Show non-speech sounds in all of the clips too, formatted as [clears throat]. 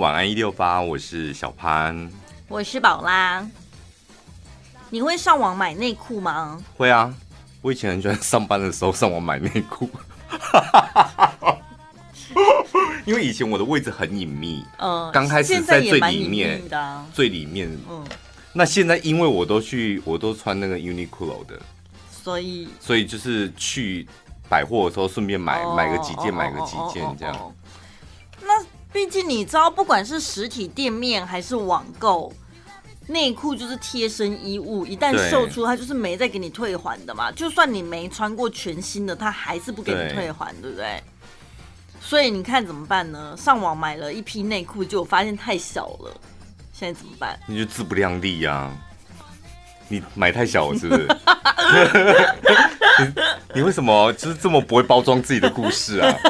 晚安一六八，我是小潘，我是宝拉。你会上网买内裤吗？会啊，我以前很喜欢上班的时候上网买内裤，[laughs] 因为以前我的位置很隐秘，嗯，刚开始在最里面最里面，嗯，那现在因为我都去，我都穿那个 Uniqlo 的，所以所以就是去百货的时候顺便买买个几件，买个几件这样。那。毕竟你知道，不管是实体店面还是网购，内裤就是贴身衣物，一旦售出，它就是没再给你退还的嘛。就算你没穿过全新的，它还是不给你退还，对不对？所以你看怎么办呢？上网买了一批内裤，结果发现太小了，现在怎么办？你就自不量力呀、啊！你买太小了是不是？[laughs] 你你为什么就是这么不会包装自己的故事啊？[laughs]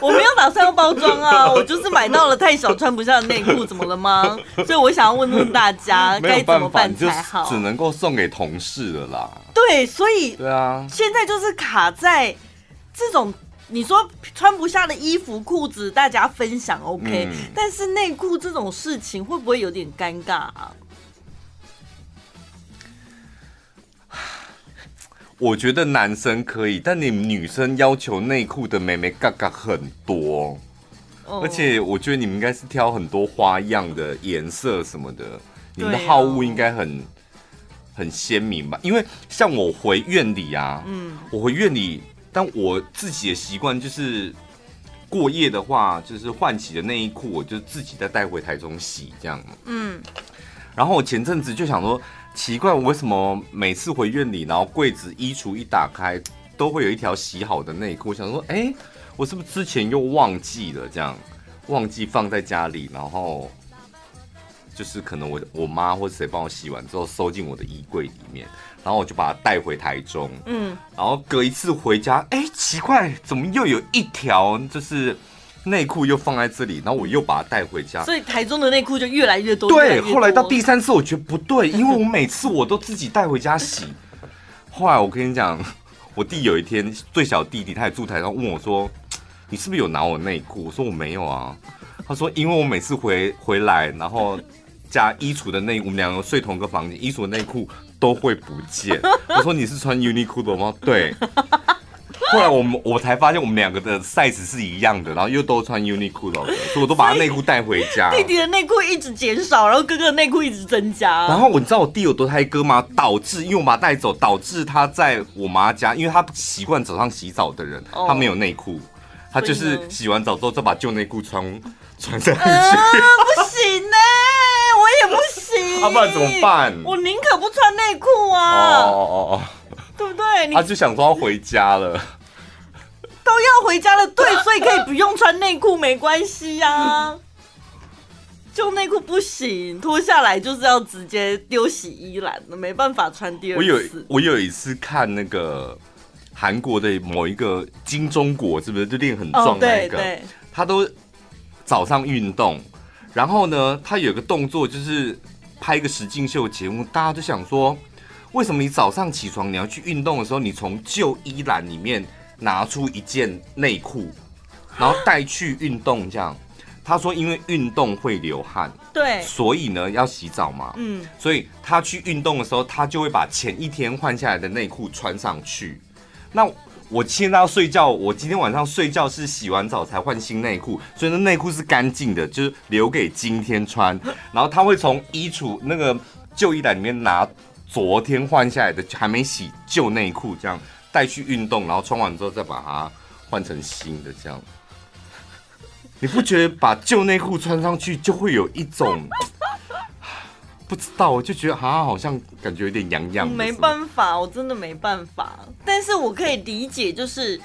我没有打算要包装啊，我就是买到了太小穿不下的内裤，怎么了吗？所以我想要问问大家该怎么办才好？只能够送给同事了啦。对，所以对啊，现在就是卡在这种你说穿不下的衣服裤子，大家分享 OK，、嗯、但是内裤这种事情会不会有点尴尬啊？我觉得男生可以，但你女生要求内裤的美眉嘎嘎很多，oh. 而且我觉得你们应该是挑很多花样的颜色什么的，你们的好物应该很很鲜明吧？因为像我回院里啊，嗯，我回院里，但我自己的习惯就是过夜的话，就是换洗的内衣裤，我就自己再带回台中洗这样，嗯，然后我前阵子就想说。奇怪，我为什么每次回院里，然后柜子衣橱一打开，都会有一条洗好的内裤？我想说，哎、我是不是之前又忘记了？这样忘记放在家里，然后就是可能我我妈或者谁帮我洗完之后收进我的衣柜里面，然后我就把它带回台中。嗯，然后隔一次回家，哎、奇怪，怎么又有一条就是。内裤又放在这里，然后我又把它带回家，所以台中的内裤就越来越多。对，后来到第三次，我觉得不对，因为我每次我都自己带回家洗。后来我跟你讲，我弟有一天最小弟弟他也住台上，问我说：“你是不是有拿我内裤？”我说：“我没有啊。”他说：“因为我每次回回来，然后加衣橱的内，我们两个睡同个房间，衣橱的内裤都会不见。”我说：“你是穿 Uniqlo 的吗？”对。[laughs] 后来我们我才发现我们两个的 size 是一样的，然后又都穿 Uniqlo 的，所以我都把他内裤带回家。弟弟的内裤一直减少，然后哥哥的内裤一直增加。然后我你知道我弟有多胎哥吗？导致因为我把他带走，导致他在我妈家，因为他习惯早上洗澡的人，他没有内裤，他就是洗完澡之后再把旧内裤穿穿上去。呃、不行呢、欸，我也不行。要、[laughs] 啊、不然怎么办？我宁可不穿内裤啊！哦哦哦，对不对？他就想说要回家了。都要回家了，对，[laughs] 所以可以不用穿内裤，没关系呀、啊。就内裤不行，脱下来就是要直接丢洗衣篮的，没办法穿第二次。我有我有一次看那个韩国的某一个金钟国，是不是就练很壮那个？他都早上运动，然后呢，他有个动作就是拍一个实境秀节目，大家都想说，为什么你早上起床你要去运动的时候，你从旧衣篮里面。拿出一件内裤，然后带去运动，这样。他说，因为运动会流汗，对，所以呢要洗澡嘛，嗯，所以他去运动的时候，他就会把前一天换下来的内裤穿上去。那我现在要睡觉，我今天晚上睡觉是洗完澡才换新内裤，所以那内裤是干净的，就是留给今天穿。然后他会从衣橱那个旧衣篮里面拿昨天换下来的还没洗旧内裤，这样。带去运动，然后穿完之后再把它换成新的，这样。你不觉得把旧内裤穿上去就会有一种 [laughs] 不知道？我就觉得好像好像感觉有点痒痒。没办法，我真的没办法。但是我可以理解，就是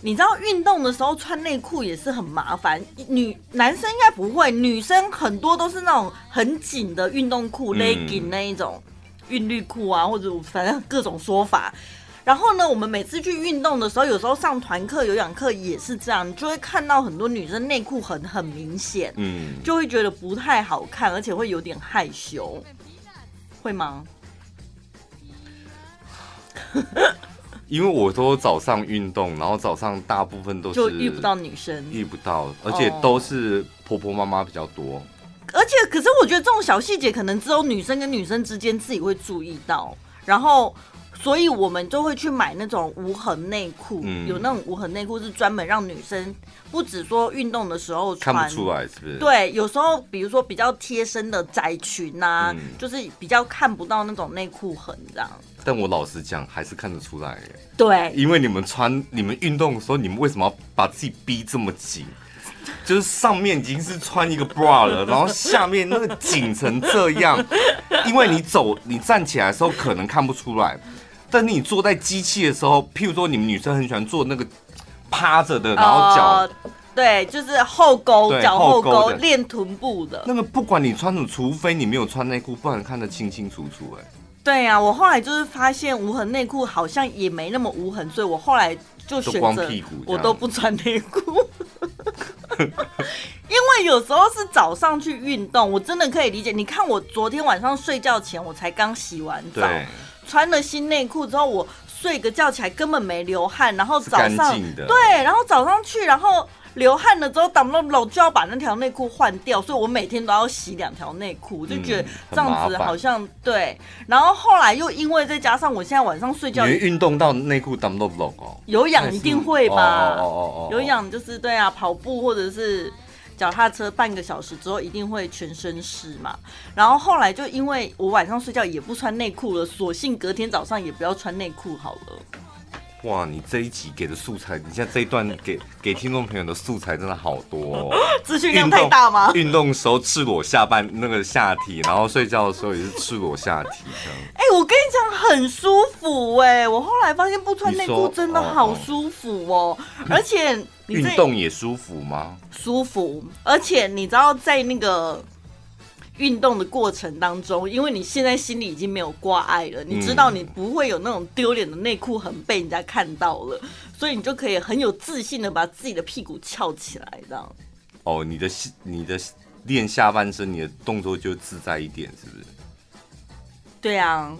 你知道运动的时候穿内裤也是很麻烦。女男生应该不会，女生很多都是那种很紧的运动裤，legging 那一种韵律裤啊，或者反正各种说法。然后呢，我们每次去运动的时候，有时候上团课、有氧课也是这样，你就会看到很多女生内裤很很明显，嗯，就会觉得不太好看，而且会有点害羞，会吗？[laughs] 因为我都早上运动，然后早上大部分都是就遇不到女生，遇不到，而且都是婆婆妈妈比较多。而且，可是我觉得这种小细节可能只有女生跟女生之间自己会注意到，然后。所以我们就会去买那种无痕内裤，嗯、有那种无痕内裤是专门让女生不止说运动的时候穿，看不出来是不是？对，有时候比如说比较贴身的窄裙呐、啊，嗯、就是比较看不到那种内裤痕这样。但我老实讲，还是看得出来耶。对，因为你们穿你们运动的时候，你们为什么要把自己逼这么紧？就是上面已经是穿一个 bra 了，然后下面那个紧成这样，[laughs] 因为你走你站起来的时候可能看不出来。但你坐在机器的时候，譬如说你们女生很喜欢坐那个趴着的，然后脚、呃，对，就是后勾脚后勾练臀部的。那个不管你穿什么，除非你没有穿内裤，不然看得清清楚楚。哎，对呀、啊，我后来就是发现无痕内裤好像也没那么无痕，所以我后来就选择我都不穿内裤。[laughs] 因为有时候是早上去运动，我真的可以理解。你看我昨天晚上睡觉前，我才刚洗完澡。穿了新内裤之后，我睡个觉起来根本没流汗，然后早上对，然后早上去，然后流汗了之后，挡不到就要把那条内裤换掉，所以我每天都要洗两条内裤，我就觉得这样子好像、嗯、对。然后后来又因为再加上我现在晚上睡觉，你运动到内裤挡不到哦？有氧一定会吧？有氧就是对啊，跑步或者是。脚踏车半个小时之后一定会全身湿嘛，然后后来就因为我晚上睡觉也不穿内裤了，索性隔天早上也不要穿内裤好了。哇，你这一集给的素材，你现在这一段给 [laughs] 给听众朋友的素材真的好多哦。[laughs] 资讯量太大吗？运动时候赤裸下半那个下体，然后睡觉的时候也是赤裸下体这样。哎、欸，我跟你讲很舒服哎、欸，我后来发现不穿内裤真的好舒服哦，哦 [laughs] 而且运动也舒服吗？舒服，而且你知道在那个。运动的过程当中，因为你现在心里已经没有挂碍了，你知道你不会有那种丢脸的内裤痕被人家看到了，所以你就可以很有自信的把自己的屁股翘起来，这样。哦，你的你的练下半身，你的动作就自在一点，是不是？对啊。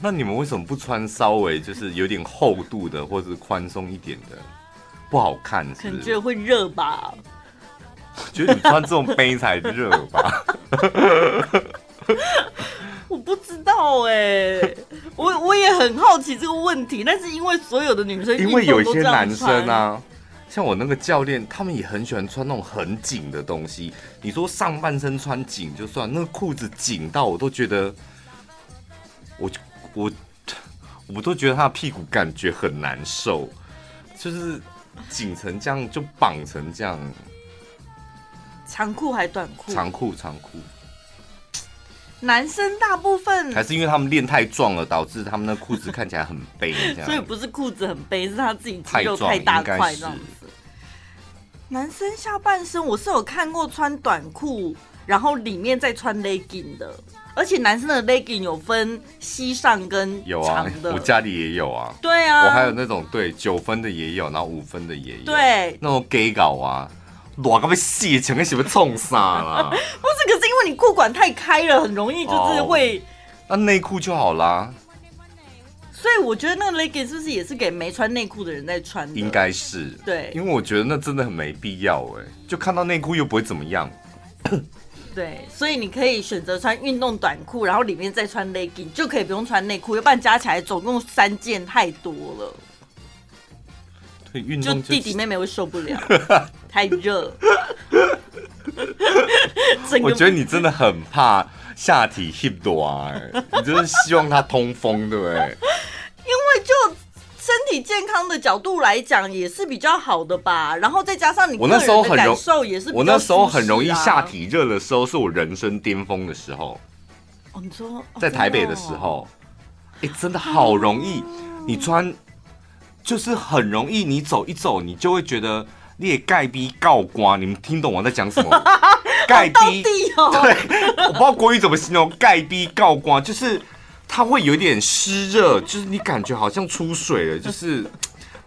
那你们为什么不穿稍微就是有点厚度的，或者是宽松一点的？不好看是不是？可能觉得会热吧。[laughs] 觉得你穿这种杯才热吧？[laughs] 我不知道哎、欸，我我也很好奇这个问题，但是因为所有的女生，因为有一些男生啊，像我那个教练，他们也很喜欢穿那种很紧的东西。你说上半身穿紧就算，那个裤子紧到我都觉得，我我我都觉得他的屁股感觉很难受，就是紧成这样，就绑成这样。长裤还短裤？长裤，长裤。男生大部分还是因为他们练太壮了，导致他们的裤子看起来很背，这样。[laughs] 所以不是裤子很背，是他自己肌肉太大块这样子。男生下半身我是有看过穿短裤，然后里面再穿 legging 的，而且男生的 legging 有分膝上跟。有啊，我家里也有啊。对啊，我还有那种对九分的也有，然后五分的也有。对，那种 gay 搞啊。裸个被细，全个喜欢冲啥啦？[laughs] 不是，可是因为你裤管太开了，很容易就是会。那内裤就好啦。所以我觉得那个 legging 是不是也是给没穿内裤的人在穿的？应该是。对，因为我觉得那真的很没必要哎，就看到内裤又不会怎么样。[coughs] 对，所以你可以选择穿运动短裤，然后里面再穿 legging，就可以不用穿内裤，要不然加起来总共三件太多了。运动就弟弟妹妹会受不了，[laughs] 太热。[laughs] 我觉得你真的很怕下体 hip 短，你就是希望它通风，对不对？[laughs] 因为就身体健康的角度来讲，也是比较好的吧。然后再加上你我那时候很容受也是，我那时候很容易下体热的时候，是我人生巅峰的时候。哦，你说在台北的时候，哎，真的好容易，你穿。就是很容易，你走一走，你就会觉得你也盖逼告瓜。你们听懂我在讲什么？[laughs] 盖逼，对，我不知道国语怎么形容。盖逼告瓜，就是它会有点湿热，就是你感觉好像出水了，就是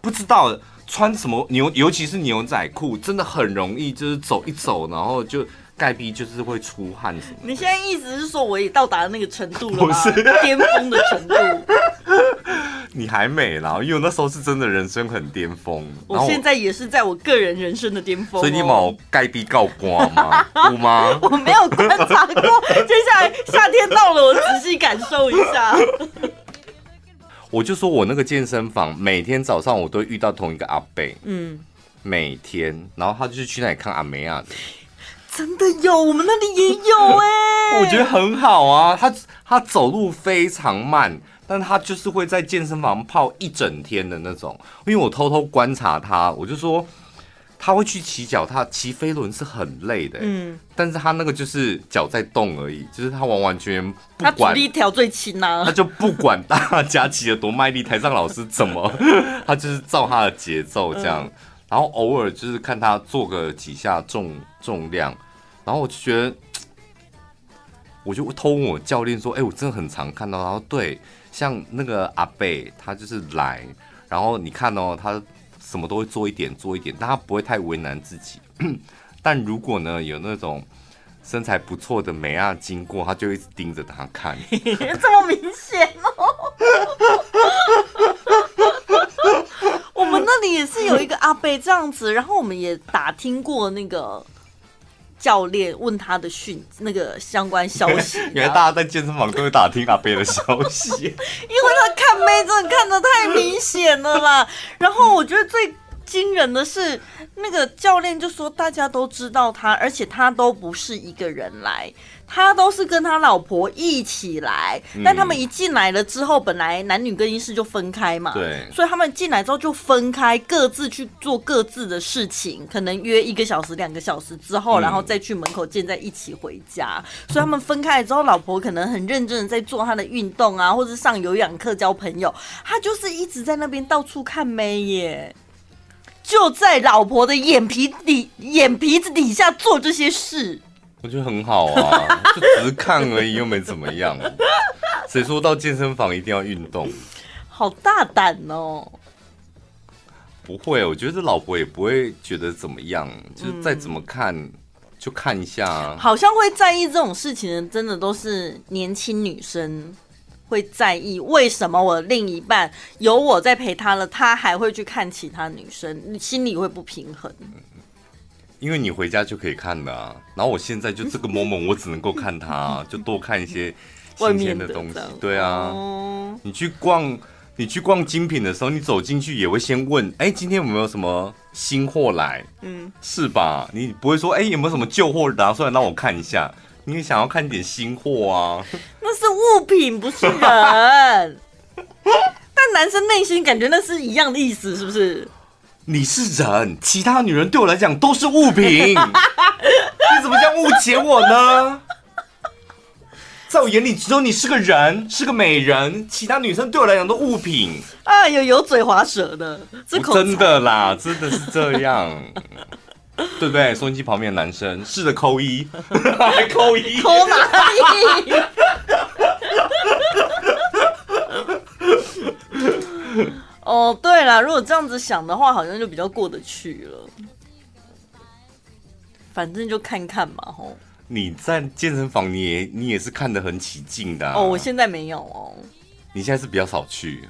不知道穿什么牛，尤其是牛仔裤，真的很容易，就是走一走，然后就盖逼就是会出汗什么。你现在意思是说我也到达那个程度了吗？巅峰的程度。[laughs] 你还美啦，因为我那时候是真的人生很巅峰。我现在也是在我个人人生的巅峰。所以你冇盖逼告光吗？[laughs] 有吗？我没有观察过。接下来夏天到了，我仔细感受一下。我就说我那个健身房，每天早上我都遇到同一个阿贝。嗯。每天，然后他就是去那里看阿梅亚的。真的有，我们那里也有哎。[laughs] 我觉得很好啊，他他走路非常慢，但他就是会在健身房泡一整天的那种。因为我偷偷观察他，我就说他会去骑脚踏，骑飞轮是很累的。嗯，但是他那个就是脚在动而已，就是他完完全全不管。他阻力条最轻啊，他就不管大家骑得多卖力，台上老师怎么，[laughs] 他就是照他的节奏这样。然后偶尔就是看他做个几下重重量。然后我就觉得，[tsk] 我就偷问我教练说：“哎，我真的很常看到。”然后对，像那个阿贝，他就是来，然后你看哦，他什么都会做一点，做一点，但他不会太为难自己。[clears throat] 但如果呢，有那种身材不错的美亚经过，他就一直盯着他看，[laughs] 这么明显哦。[laughs] 我们那里也是有一个阿贝这样子，然后我们也打听过那个。教练问他的讯那个相关消息，[laughs] 原来大家在健身房都会打听阿贝的消息，[laughs] 因为他看妹真的看的太明显了啦。然后我觉得最惊人的是，那个教练就说大家都知道他，而且他都不是一个人来。他都是跟他老婆一起来，但他们一进来了之后，本来男女更衣室就分开嘛，对，所以他们进来之后就分开，各自去做各自的事情，可能约一个小时、两个小时之后，然后再去门口见，在一起回家。所以他们分开了之后，老婆可能很认真的在做她的运动啊，或者上有氧课交朋友，他就是一直在那边到处看妹耶，就在老婆的眼皮底、眼皮子底下做这些事。我觉得很好啊，[laughs] 就只是看而已，又没怎么样。谁说到健身房一定要运动？好大胆哦！不会，我觉得这老婆也不会觉得怎么样，就是再怎么看、嗯、就看一下、啊。好像会在意这种事情的，真的都是年轻女生会在意。为什么我另一半有我在陪他了，他还会去看其他女生？你心里会不平衡。因为你回家就可以看的啊，然后我现在就这个 moment 我只能够看他啊，[laughs] 就多看一些新鲜的东西。对啊，你去逛你去逛精品的时候，你走进去也会先问，哎，今天有没有什么新货来？嗯，是吧？你不会说，哎，有没有什么旧货拿出来让我看一下？你也想要看一点新货啊？[laughs] 那是物品，不是人。[laughs] 但男生内心感觉那是一样的意思，是不是？你是人，其他女人对我来讲都是物品。[laughs] 你怎么这样误解我呢？在我眼里，只有你是个人，是个美人，其他女生对我来讲都物品。哎呦油嘴滑舌的，这真的啦，真的是这样，[laughs] 对不对？收音机旁边的男生试着扣一，还扣一，[laughs] 扣哪里？[laughs] 哦，对了，如果这样子想的话，好像就比较过得去了。反正就看看嘛，吼。你在健身房，你也你也是看得很起劲的啊。哦，我现在没有哦。你现在是比较少去，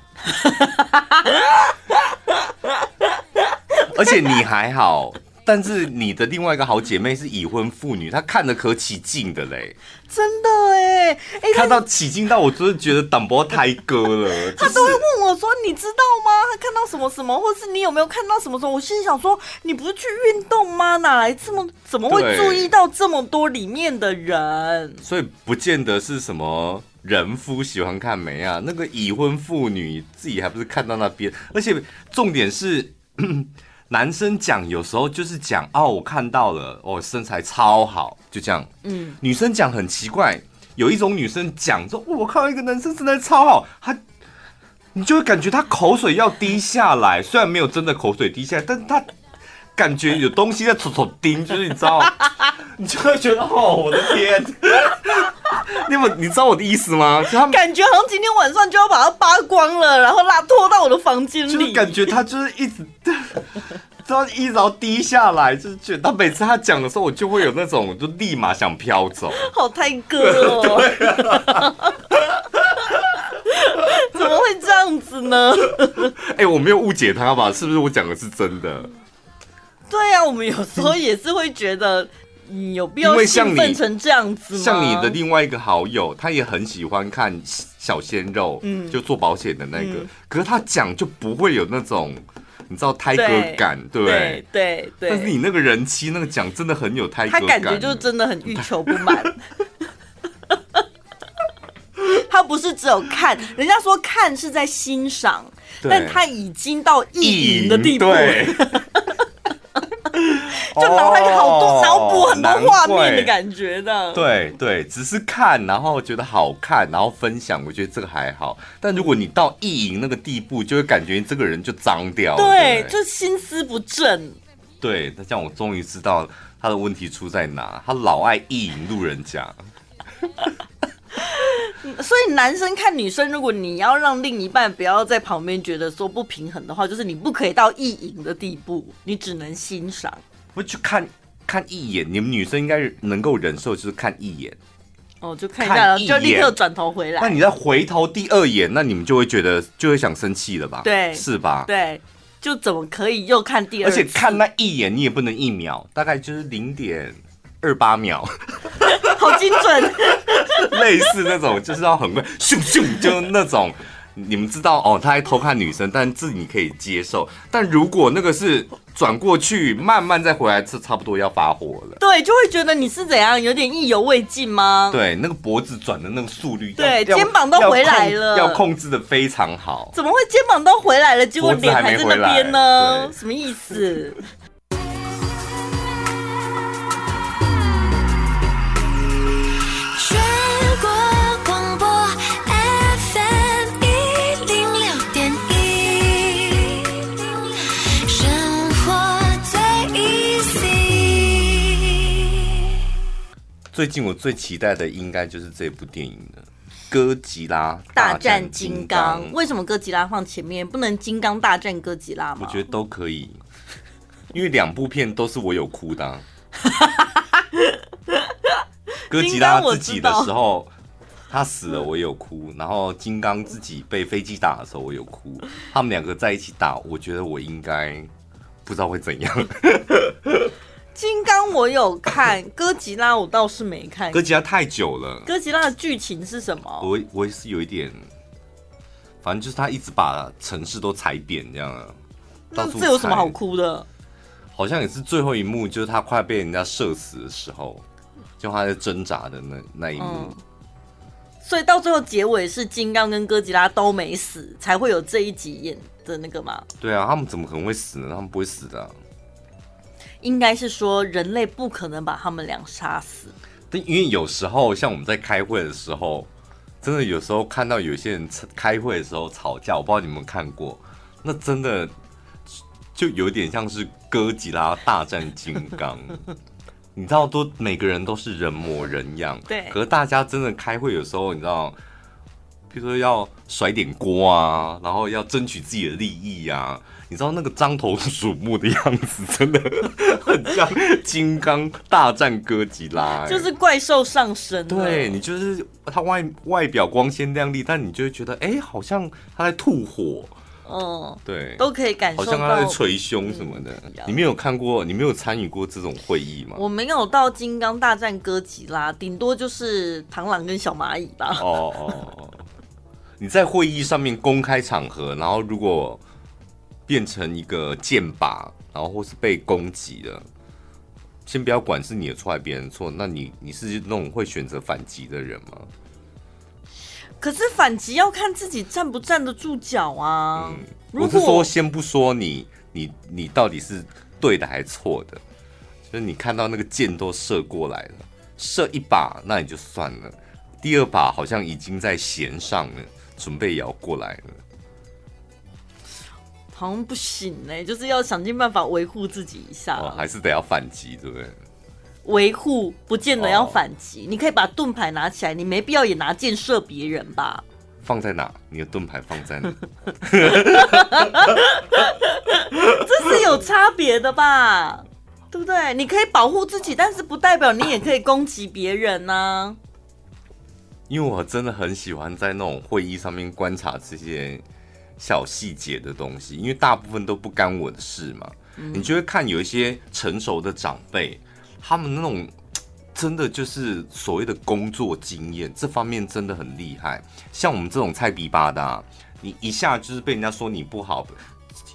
而且你还好。但是你的另外一个好姐妹是已婚妇女，她看得可起劲的嘞，真的哎，哎，看到起劲到我真的觉得挡波胎哥了。[laughs] 她都会问我说：“你知道吗？她看到什么什么，或是你有没有看到什么什么？”我心里想说：“你不是去运动吗？哪来这么怎么会注意到这么多里面的人？”所以不见得是什么人夫喜欢看没啊，那个已婚妇女自己还不是看到那边，而且重点是。男生讲有时候就是讲哦，我看到了，哦，身材超好，就这样。嗯，女生讲很奇怪，有一种女生讲说，我看到一个男生身材超好，他，你就会感觉他口水要滴下来，虽然没有真的口水滴下来，但是他感觉有东西在戳戳叮，就是你知道，[laughs] 你就会觉得哦，我的天。[laughs] 你们，你知道我的意思吗？就他感觉好像今天晚上就要把它扒光了，然后拉拖到我的房间里。就感觉他就是一直，[laughs] 他一直要低下来，就是觉得他每次他讲的时候，我就会有那种就立马想飘走，好泰哥哦，怎么会这样子呢？哎、欸，我没有误解他吧？是不是我讲的是真的？对呀、啊，我们有时候也是会觉得。你有必要兴奋成这样子吗？像你的另外一个好友，他也很喜欢看小鲜肉，嗯，就做保险的那个。嗯、可是他讲就不会有那种你知道胎哥感，对不对？对对，对。但是你那个人妻那个讲真的很有胎哥感，他感觉就真的很欲求不满。他不是只有看，人家说看是在欣赏，但他已经到意淫的地步。就脑海里好多脑补很多画面的感觉的，对对，只是看，然后觉得好看，然后分享，我觉得这个还好。但如果你到意淫那个地步，就会感觉这个人就脏掉了，对，就心思不正。对，那这样我终于知道他的问题出在哪，他老爱意淫路人甲。[laughs] 所以男生看女生，如果你要让另一半不要在旁边觉得说不平衡的话，就是你不可以到意淫的地步，你只能欣赏。我去看看一眼，你们女生应该能够忍受，就是看一眼。哦，就看一下，一就立刻转头回来。那你再回头第二眼，那你们就会觉得就会想生气了吧？对，是吧？对，就怎么可以又看第二？而且看那一眼，你也不能一秒，大概就是零点二八秒，[laughs] 好精准。[laughs] 类似那种就是要很快，咻咻，就那种。你们知道哦，他还偷看女生，但自己可以接受。但如果那个是转过去，慢慢再回来，是差不多要发火了。对，就会觉得你是怎样，有点意犹未尽吗？对，那个脖子转的那个速率，对，肩膀都回来了，要控制的非常好。怎么会肩膀都回来了，结果脸还在那边呢？什么意思？最近我最期待的应该就是这部电影了，《哥吉拉大战金刚》。为什么哥吉拉放前面，不能金刚大战哥吉拉吗？我觉得都可以，因为两部片都是我有哭的啊。[laughs] 哥吉拉自己的时候，他死了我有哭，然后金刚自己被飞机打的时候我有哭。他们两个在一起打，我觉得我应该不知道会怎样。金刚我有看，哥吉拉我倒是没看。哥吉拉太久了。哥吉拉的剧情是什么？我我也是有一点，反正就是他一直把城市都踩扁这样啊。那这有什么好哭的？好像也是最后一幕，就是他快被人家射死的时候，就他在挣扎的那那一幕。嗯。所以到最后结尾是金刚跟哥吉拉都没死，才会有这一集演的那个吗？对啊，他们怎么可能会死呢？他们不会死的啊。应该是说，人类不可能把他们俩杀死。但因为有时候，像我们在开会的时候，真的有时候看到有些人开会的时候吵架，我不知道你们看过，那真的就有点像是哥吉拉大战金刚。[laughs] 你知道，都每个人都是人模人样，对。可是大家真的开会有时候，你知道，比如说要甩点锅啊，然后要争取自己的利益啊。你知道那个獐头鼠目的样子，真的很像金刚大战哥吉拉，欸，就是怪兽上身。对，你就是他外外表光鲜亮丽，但你就会觉得，哎，欸，好像他在吐火。嗯，对，都可以感受到，好像他在捶胸什么的。嗯，你没有看过，你没有参与过这种会议吗？我没有到金刚大战哥吉拉，顶多就是螳螂跟小蚂蚁吧。哦哦，你在会议上面公开场合，然后如果。变成一个箭靶，然后或是被攻击的，先不要管是你的错还是别人错，那你你是那种会选择反击的人吗？可是反击要看自己站不站得住脚啊。嗯，我是说，先不说你你你到底是对的还是错的，就是你看到那个箭都射过来了，射一把那也就算了，第二把好像已经在弦上了，准备也要过来了。好像不行呢、欸，就是要想尽办法维护自己一下，哦，还是得要反击，对不对？维护不见得要反击，哦，你可以把盾牌拿起来，你没必要也拿箭射别人吧？放在哪？你的盾牌放在哪？[laughs] 这是有差别的吧？对不对？你可以保护自己，但是不代表你也可以攻击别人呢、啊。因为我真的很喜欢在那种会议上面观察这些小细节的东西，因为大部分都不干我的事嘛。嗯、你就会看有一些成熟的长辈，他们那种真的就是所谓的工作经验，这方面真的很厉害。像我们这种菜逼吧的、啊，你一下就是被人家说你不好，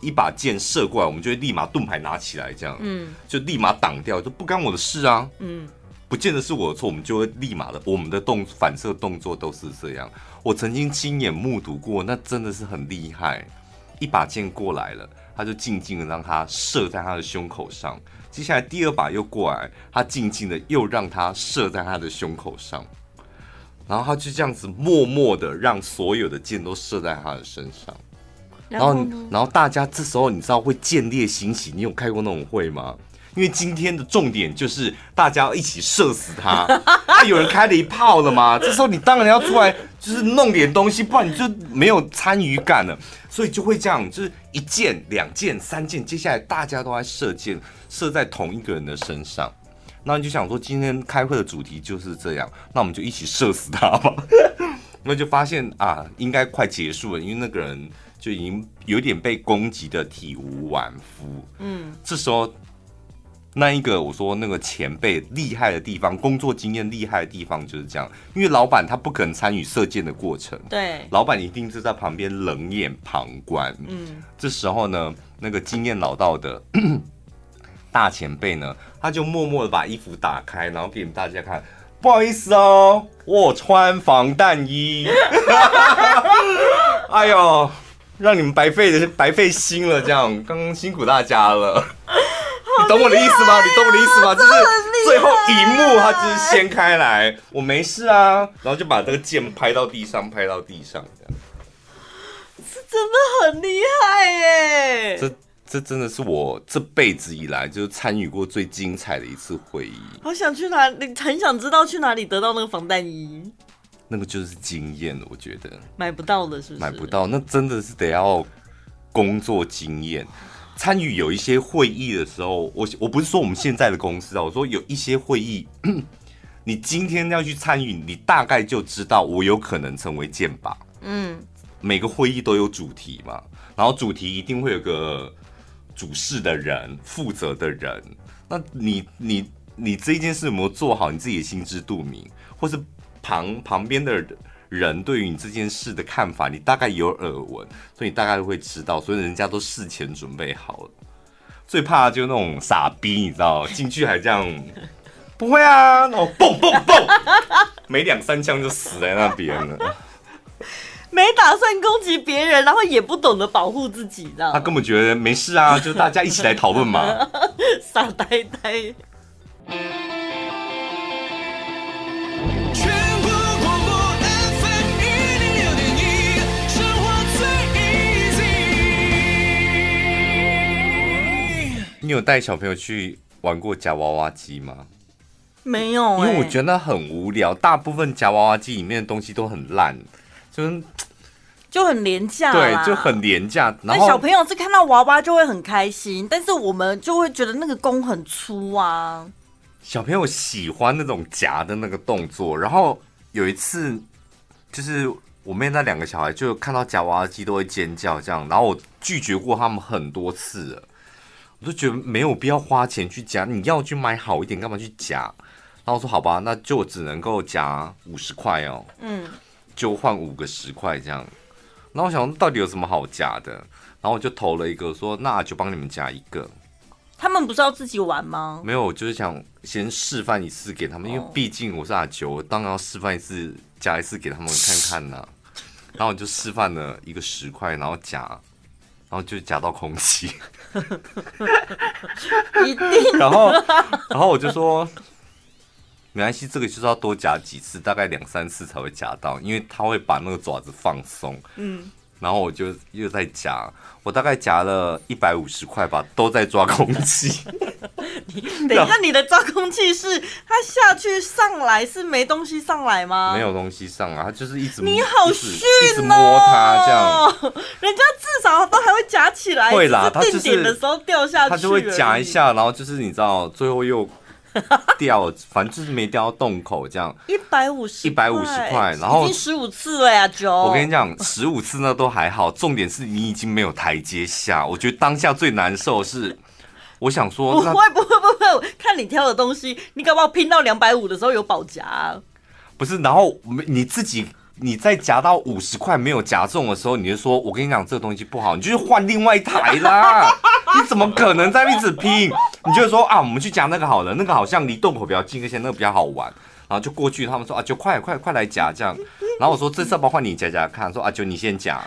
一把剑射过来，我们就会立马盾牌拿起来，这样，嗯，就立马挡掉，就不干我的事啊，嗯。不见得是我的错，我们就会立马的，我们的动反射动作都是这样。我曾经亲眼目睹过，那真的是很厉害。一把剑过来了，他就静静的让他射在他的胸口上。接下来第二把又过来，他静静的又让他射在他的胸口上。然后他就这样子默默的让所有的箭都射在他的身上。然后，然后大家这时候你知道会见猎心喜，你有开过那种会吗？因为今天的重点就是大家要一起射死他，他，[laughs] 有人开了一炮了吗？这时候你当然要出来，就是弄点东西，不然你就没有参与感了。所以就会这样，就是一箭、两箭、三箭，接下来大家都在射箭，射在同一个人的身上。那你就想说，今天开会的主题就是这样，那我们就一起射死他吧。[laughs] 那就发现啊，应该快结束了，因为那个人就已经有点被攻击的体无完肤。嗯，这时候。那一个我说那个前辈厉害的地方，工作经验厉害的地方就是这样，因为老板他不可能参与射箭的过程，对，老板一定是在旁边冷眼旁观。嗯，这时候呢，那个经验老道的 [clears throat] 大前辈呢，他就默默的把衣服打开，然后给你们大家看，不好意思哦，我穿防弹衣。[laughs] 哎呦，让你们白费的白费心了，这样刚刚辛苦大家了。你懂我的意思吗？你懂我的意思吗？就是最后一幕，他就是掀开来，我没事啊，然后就把这个剑拍到地上，拍到地上，这样。是真的很厉害耶！这这真的是我这辈子以来就是参与过最精彩的一次会议。好想去哪里，很想知道去哪里得到那个防弹衣。那个就是经验，我觉得买不到的，是不是？买不到，那真的是得要工作经验。参与有一些会议的时候，我我不是说我们现在的公司啊，我说有一些会议，[clears throat] 你今天要去参与，你大概就知道我有可能成为剑靶。嗯，每个会议都有主题嘛，然后主题一定会有个主事的人、负责的人。那你你你这一件事有没有做好，你自己也心知肚明，或是旁旁边的人。人对于你这件事的看法，你大概有耳闻，所以你大概会知道，所以人家都事前准备好了。最怕就那种傻逼，你知道，进去还这样，不会啊，然后蹦蹦蹦，没两三枪就死在那边了，没打算攻击别人，然后也不懂得保护自己，知道？他根本觉得没事啊，就大家一起来讨论嘛，[laughs] 傻呆呆。有带小朋友去玩过夹娃娃机吗？没有、欸，因为我觉得很无聊。大部分夹娃娃机里面的东西都很烂，就就很廉价，对，就很廉价。然后小朋友是看到娃娃就会很开心，但是我们就会觉得那个弓很粗啊。小朋友喜欢那种夹的那个动作。然后有一次，就是我妹那两个小孩就看到夹娃娃机都会尖叫，这样。然后我拒绝过他们很多次了。我就觉得没有必要花钱去夹，你要去买好一点，干嘛去夹？然后我说好吧，那就只能够夹五十块哦。嗯，就换五个十块这样。然后我想到底有什么好夹的？然后我就投了一个说，那就帮你们夹一个。他们不是要自己玩吗？没有，我就是想先示范一次给他们，因为毕竟我是阿九，我当然要示范一次夹一次给他们看看呐、啊。然后我就示范了一个十块，然后夹。然后就夹到空气，[laughs] 一定。然后，然后我就说，没关系，这个就是要多夹几次，大概两三次才会夹到，因为它会把那个爪子放松。嗯。然后我就又在夹，我大概夹了一百五十块吧，都在抓空气。[laughs] 你 [laughs] 等一下，你的抓空气是它下去上来是没东西上来吗？没有东西上来，它就是一直你好逊哦，一直摸它这样，人家至少都还会夹起来，会啦，它定点的时候掉下去，它就会夹一下，然后就是你知道，最后又 [laughs] 掉，反正就是没掉到洞口这样。一百五十，一百五十块，然后已经十五次了呀，九。我跟你讲，十五次那都还好，重点是你已经没有台阶下。我觉得当下最难受是。[laughs] 我想说，不会不会不会，看你挑的东西，你搞不好拼到两百五的时候有保夹啊。不是，然后你自己你在夹到五十块没有夹中的时候，你就说：“我跟你讲，这个东西不好，你就去换另外一台啦。[laughs] ”你怎么可能在一直拼？你就说啊，我们去夹那个好了，那个好像离洞口比较近，一些那个比较好玩。然后就过去，他们说啊，就快快快来夹这样。然后我说这次要不要换你夹夹看？说啊，就你先夹。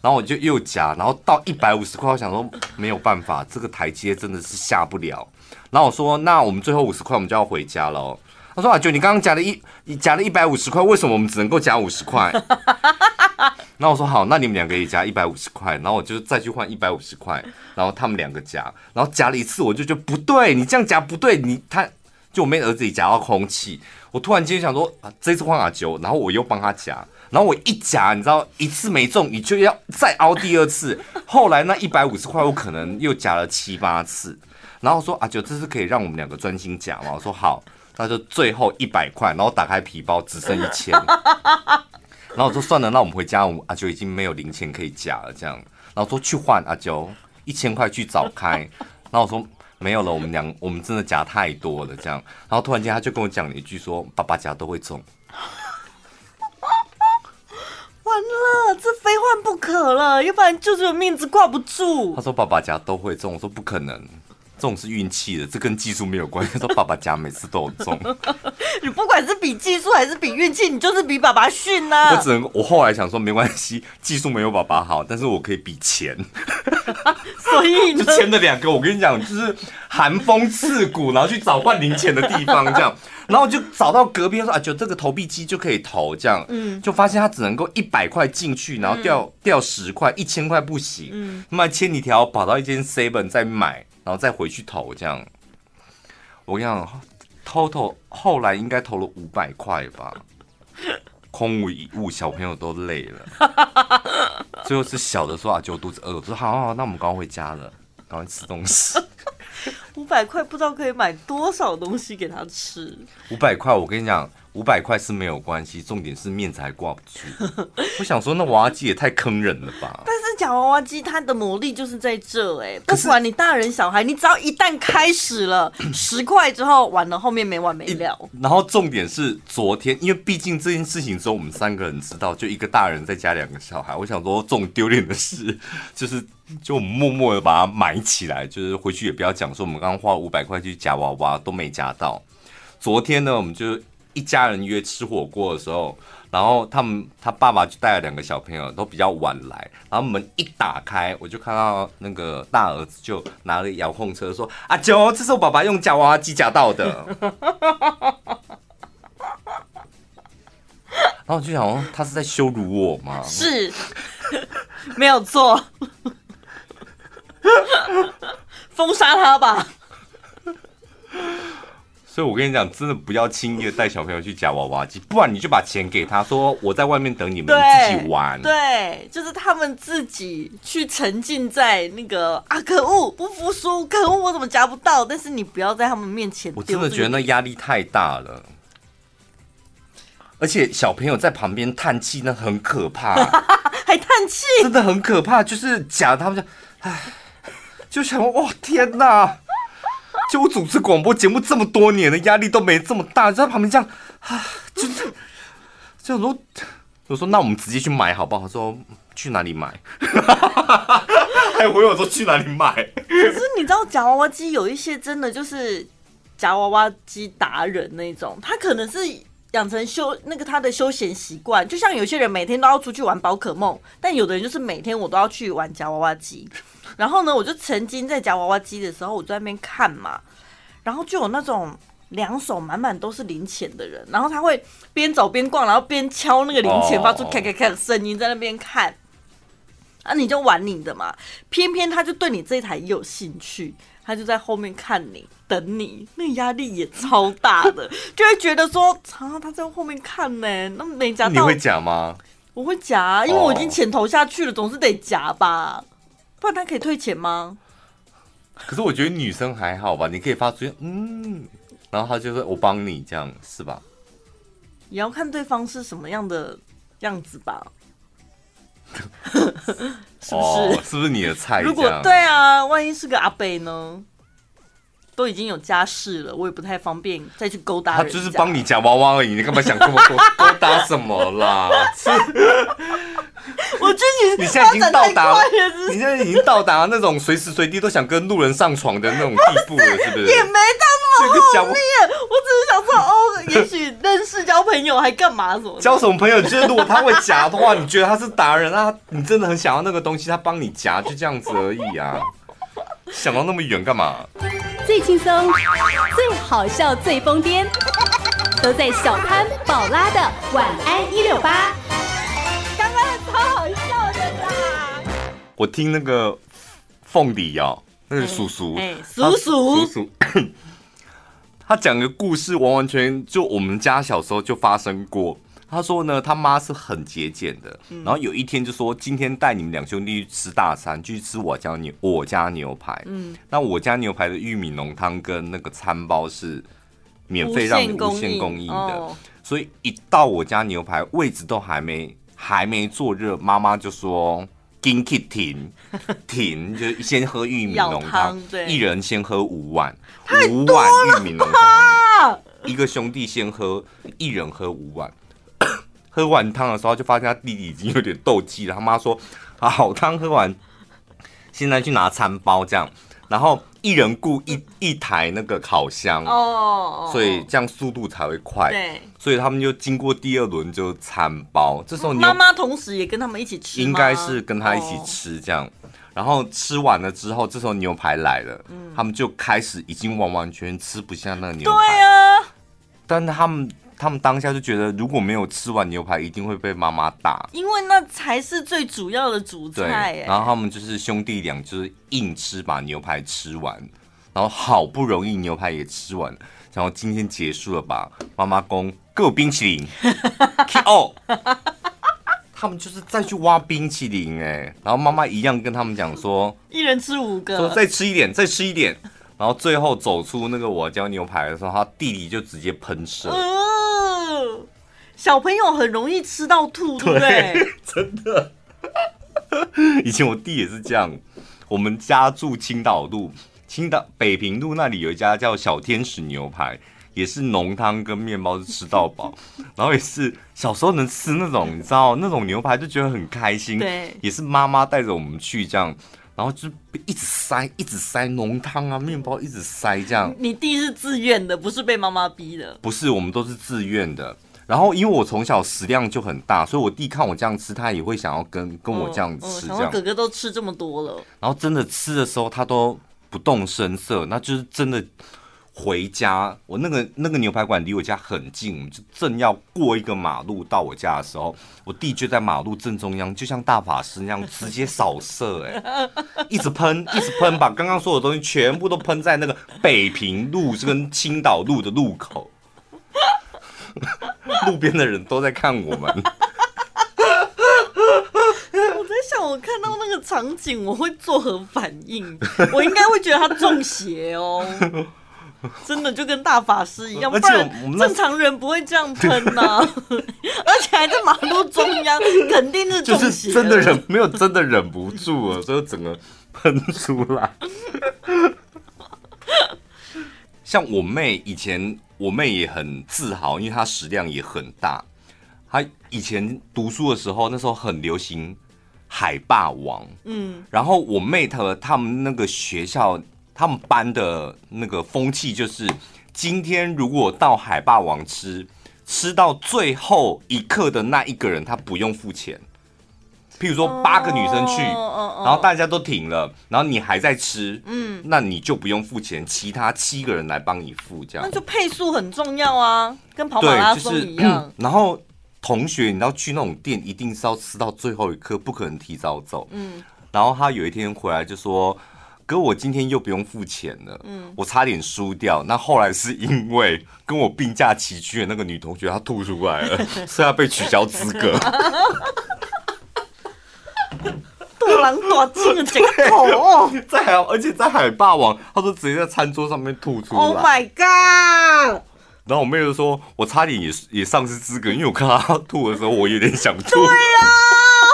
然后我就又夹，然后到一百五十块，我想说没有办法，这个台阶真的是下不了。然后我说那我们最后五十块，我们就要回家喽。他说阿九你刚刚夹了一，你夹了一百五十块，为什么我们只能够夹五十块？[laughs] 然后我说好，那你们两个也夹一百五十块，然后我就再去换一百五十块，然后他们两个夹，然后夹了一次，我就觉得不对，你这样夹不对，你他。就我妹儿子也夹到空气，我突然间想说啊，这次换阿九，然后我又帮他夹，然后我一夹，你知道一次没中，你就要再凹第二次。后来那一百五十块，我可能又夹了七八次，然后我说阿九，这次可以让我们两个专心夹吗？我说好，那就最后一百块，然后打开皮包只剩一千，[laughs] 然后我说算了，那我们回家，我们阿九已经没有零钱可以夹了，这样，然后说去换阿九一千块去找开，然后我说。没有了，我们两 [laughs] 我们真的夹太多了，这样，然后突然间他就跟我讲了一句说：“爸爸夹都会中。”完了，这非换不可了，要不然就是有面子挂不住。他说：“爸爸夹都会中。”我说：“不可能。”这种是运气的，这跟技术没有关系。说爸爸家每次都有中，[laughs] 你不管是比技术还是比运气，你就是比爸爸逊呐、啊。我只能，我后来想说没关系，技术没有爸爸好，但是我可以比钱。[laughs] 所以呢，就签了两个，我跟你讲，就是寒风刺骨，然后去找换零钱的地方，这样，[laughs] 然后就找到隔壁说啊，就这个投币机就可以投，这样，嗯，就发现他只能够一百块进去，然后掉掉十块，一千块不行，嗯，那么千里迢跑到一间 seven 再买。然后再回去投，这样，我跟你讲，偷偷后来应该投了五百块吧，空无一物，小朋友都累了，最后是小的说啊，就肚子饿，我说好好好，那我们刚回家了，赶快吃东西。五百块不知道可以买多少东西给他吃。五百块，我跟你讲。五百块是没有关系，重点是面子还挂不住。我想说，那娃娃机也太坑人了吧！但是夹娃娃机它的魔力就是在这哎，不管你大人小孩，你只要一旦开始了十块之后，完了后面没完没了。然后重点是昨天，因为毕竟这件事情只有我们三个人知道，就一个大人再加两个小孩。我想说，这种丢脸的事，就是就我们默默的把它埋起来，就是回去也不要讲说我们刚刚花了五百块去夹娃娃都没夹到。昨天呢，我们就。一家人约吃火锅的时候，然后他们他爸爸就带了两个小朋友，都比较晚来。然后门一打开，我就看到那个大儿子就拿了遥控车说：“阿九，这是我爸爸用夹娃娃机夹到的。[laughs] ”然后我就想说，他是在羞辱我吗？是，没有错，[laughs] 封杀他吧。所以我跟你讲，真的不要轻易的带小朋友去夹娃娃机，不然你就把钱给他说，我在外面等你们自己玩。对，就是他们自己去沉浸在那个啊，可恶，不服输，可恶，我怎么夹不到？但是你不要在他们面前。我真的觉得那压力太大了，而且小朋友在旁边叹气，那很可怕，[laughs] 还叹气，真的很可怕。就是夹他们就，唉，就想哇，天哪！就我主持广播节目这么多年的压力都没这么大，就在旁边这样，啊，就是，就说，我说那我们直接去买好不好？说去哪里买？[laughs] 还回我说去哪里买？可是你知道夹娃娃机有一些真的就是夹娃娃机达人那种，他可能是养成休那个他的休闲习惯，就像有些人每天都要出去玩宝可梦，但有的人就是每天我都要去玩夹娃娃机。然后呢，我就曾经在夹娃娃机的时候，我在那边看嘛，然后就有那种两手满满都是零钱的人，然后他会边走边逛，然后边敲那个零钱，发出咔咔咔的声音，在那边看。啊，你就玩你的嘛，偏偏他就对你这一台有兴趣，他就在后面看你等你，那压力也超大的，[laughs] 就会觉得说，啊，他在后面看呢，那没夹到，你会夹吗？我会夹啊，因为我已经潜投下去了，总是得夹吧，不然他可以退钱吗？可是我觉得女生还好吧，你可以发出嗯，然后他就说我帮你这样是吧？也要看对方是什么样的样子吧。[laughs] [laughs] 是不是、哦？是不是你的菜？如果对啊，万一是个阿北呢？都已经有家室了，我也不太方便再去勾搭。他就是帮你夹娃娃而已，你干嘛想这么多？勾搭什么啦？[laughs] [laughs] 我之前你现在已经到达，你现在已经到达那种随时随地都想跟路人上床的那种地步了，[laughs] 是不是？也没到那么后面，我只是想说，哦，也许认识交朋友还干嘛什么？交什么朋友？就是如果他会夹的话，你觉得他是达人啊？你真的很想要那个东西，他帮你夹，就这样子而已啊！想到那么远干嘛？最轻松、最好笑、最疯癫，都在小潘宝拉的晚安一六八。刚刚超好笑的啦！我听那个凤梨哦，那个叔叔，哎，叔叔，叔叔，[coughs] 他讲个故事，完完全就我们家小时候就发生过。他说呢，他妈是很节俭的，然后有一天就说，今天带你们两兄弟去吃大餐，去吃我家牛我家牛排。嗯，那我家牛排的玉米浓汤跟那个餐包是免费让你无限供应的，所以一到我家牛排，位置都还没。还没坐热，妈妈就说：“紧去停 [laughs] 停，就先喝玉米浓汤，一人先喝五碗，五碗玉米浓汤，一个兄弟先喝，一人喝五碗。喝完汤的时候，就发现他弟弟已经有点斗气了。他妈说：‘好汤喝完，现在去拿餐包，这样。’然后一人雇一一台那个烤箱哦，所以这样速度才会快。对，所以他们就经过第二轮就餐包。这时候妈妈同时也跟他们一起吃，应该是跟他一起吃这样。然后吃完了之后，这时候牛排来了，他们就开始已经完完全吃不下那个牛排。对啊，但他们。他们当下就觉得，如果没有吃完牛排，一定会被妈妈打，因为那才是最主要的主菜。对，然后他们就是兄弟俩，就是硬吃把牛排吃完，然后好不容易牛排也吃完，然后今天结束了吧？妈妈公给我冰淇淋哦，[laughs] 他们就是再去挖冰淇淋哎，然后妈妈一样跟他们讲说，一人吃五个，说再吃一点，再吃一点，然后最后走出那个我家牛排的时候，他弟弟就直接喷射。小朋友很容易吃到吐，对不对？[laughs] 真的。[laughs] 以前我弟也是这样。我们家住青岛路，青岛北平路那里有一家叫小天使牛排，也是浓汤跟面包是吃到饱。然后也是小时候能吃那种，你知道那种牛排就觉得很开心。对，也是妈妈带着我们去这样，然后就一直塞，一直塞浓汤啊，面包一直塞这样。你弟是自愿的，不是被妈妈逼的？不是，我们都是自愿的。然后，因为我从小食量就很大，所以我弟看我这样吃，他也会想要跟跟我这样吃。这样，嗯嗯、哥哥都吃这么多了，然后真的吃的时候，他都不动声色，那就是真的回家。我那个那个牛排馆离我家很近，就正要过一个马路到我家的时候，我弟就在马路正中央，就像大法师那样直接扫射，哎，[laughs] 一直喷，一直喷，把刚刚所有东西全部都喷在那个北平路这跟青岛路的路口。[laughs] 路边的人都在看我们。[laughs] 我在想，我看到那个场景，我会作何反应？我应该会觉得他中邪哦，[laughs] 真的就跟大法师一样。不然正常人不会这样喷呐，[laughs] 而且还在马路中央，肯定是中邪。[laughs] 真的忍没有，真的忍不住了，所以整个喷出来。像我妹以前。我妹也很自豪，因为她食量也很大。她以前读书的时候，那时候很流行海霸王。嗯，然后我妹她他们那个学校，他们班的那个风气就是，今天如果到海霸王吃，吃到最后一刻的那一个人，他不用付钱。譬如说八个女生去，然后大家都停了，然后你还在吃，嗯，那你就不用付钱，其他七个人来帮你付，这样。那就配速很重要啊，跟跑马拉松一样。就是，然后同学，你要去那种店，一定是要吃到最后一刻，不可能提早走。嗯。然后他有一天回来就说：“可我今天又不用付钱了，嗯，我差点输掉。那后来是因为跟我并驾齐驱的那个女同学她吐出来了，[laughs] 所以她被取消资格。[laughs] 多狼多精的这个头，在海，而且在海霸王，他说直接在餐桌上面吐出来。Oh my god！然后我妹就说：“我差点也也丧失资格，因为我看她吐的时候，我有点想吐。”对呀、啊，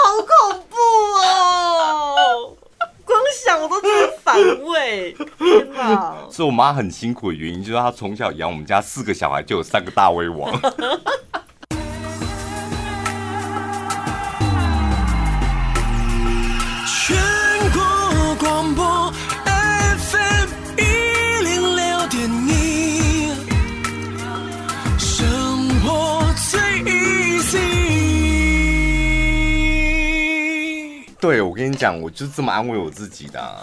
好恐怖哦！光想我都觉得反胃。天哪！[laughs] 是我妈很辛苦的原因，就是她从小养我们家四个小孩，就有三个大胃王。对，我跟你讲，我就是这么安慰我自己的、啊，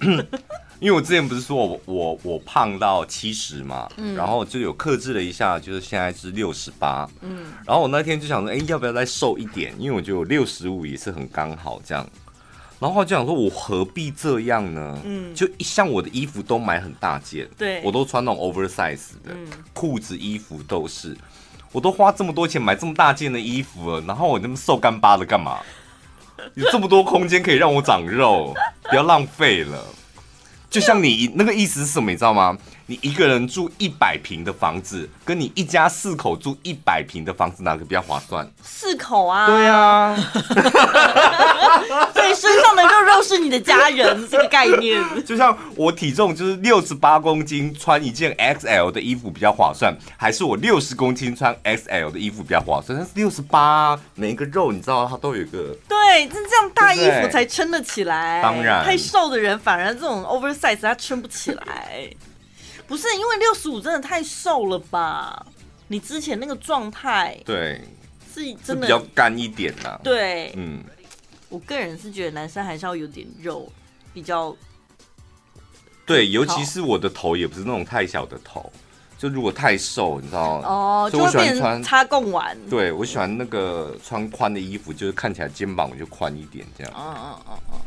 [coughs] 因为我之前不是说我我我胖到七十嘛，嗯、然后就有克制了一下，就是现在是六十八，嗯，然后我那天就想说，哎，要不要再瘦一点？因为我觉得我六十五也是很刚好这样，然后就想说，我何必这样呢？嗯，就像我的衣服都买很大件，对，我都穿那种 oversize 的、嗯、裤子、衣服都是，我都花这么多钱买这么大件的衣服了，然后我那么瘦干巴的干嘛？[laughs] 有这么多空间可以让我长肉，不要浪费了。就像你那个意思是什么，你知道吗？你一个人住一百平的房子，跟你一家四口住一百平的房子，哪个比较划算？四口啊。对啊。[laughs] 所以身上的肉肉是你的家人，这个概念。[laughs] 就像我体重就是六十八公斤，穿一件 XL 的衣服比较划算，还是我六十公斤穿 XL 的衣服比较划算？但是六十八，每一个肉你知道它都有一个。对，就这样大衣服才撑得起来。当然，太瘦的人反而这种 oversize 它撑不起来。不是因为六十五真的太瘦了吧？你之前那个状态，对，是真的是比较干一点呐。对，嗯，我个人是觉得男生还是要有点肉，比较。对，尤其是我的头也不是那种太小的头，就如果太瘦，你知道吗？哦，所以我喜欢穿插贡丸。对，我喜欢那个穿宽的衣服，就是看起来肩膀就宽一点，这样。嗯嗯嗯嗯。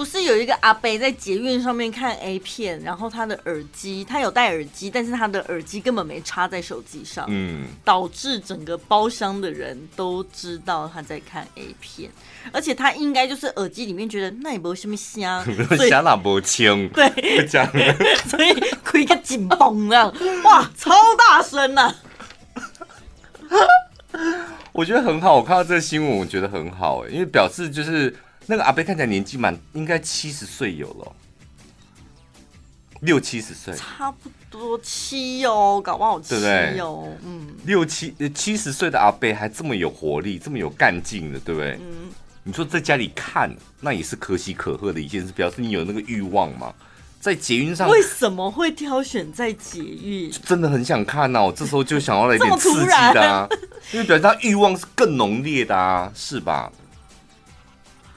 不是有一个阿伯在捷运上面看 A 片，然后他的耳机，他有戴耳机，但是他的耳机根本没插在手机上，嗯，导致整个包厢的人都知道他在看 A 片，而且他应该就是耳机里面觉得那也没什么香，香哪不清，对，这样，[laughs] 所以开个紧绷啊，哇，超大声呐、啊！[laughs] 我觉得很好，我看到这个新闻，我觉得很好，因为表示就是。那个阿伯看起来年纪蛮，应该七十岁有了，六七十岁，差不多七哦，搞不好七哦，对对嗯，六七七十岁的阿伯还这么有活力，这么有干劲的，对不对？嗯，你说在家里看，那也是可喜可贺的一件事，表示你有那个欲望嘛。在捷运上，为什么会挑选在捷运？真的很想看呐、啊，我这时候就想要来点刺激的啊，[laughs] 因为表示他欲望是更浓烈的啊，是吧？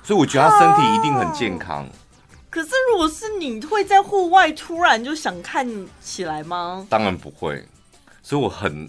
所以我觉得他身体一定很健康。可是如果是你会在户外突然就想看起来吗？当然不会。所以我很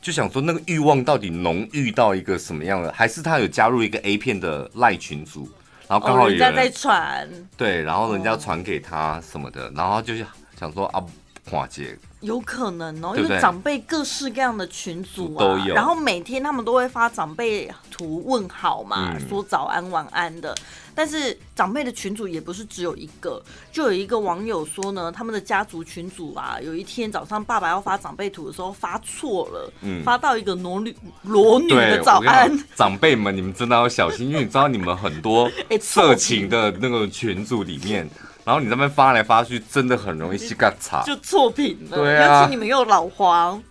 就想说，那个欲望到底浓郁到一个什么样的？还是他有加入一个 A 片的赖群组，然后刚好有人、哦、人家在传，对，然后人家传给他什么的，哦、然后就是想说啊，华姐。有可能哦，因为长辈各式各样的群组啊，都有，然后每天他们都会发长辈图问好嘛，嗯、说早安晚安的。但是长辈的群组也不是只有一个，就有一个网友说呢，他们的家族群组啊，有一天早上爸爸要发长辈图的时候发错了，嗯、发到一个裸女裸女的早安。长辈们，你们真的要小心，因为你知道你们很多 [laughs] 色情的那个群组里面。然后你在那边发来发去，真的很容易膝盖擦，就错品了。对啊，尤其你们又老黄，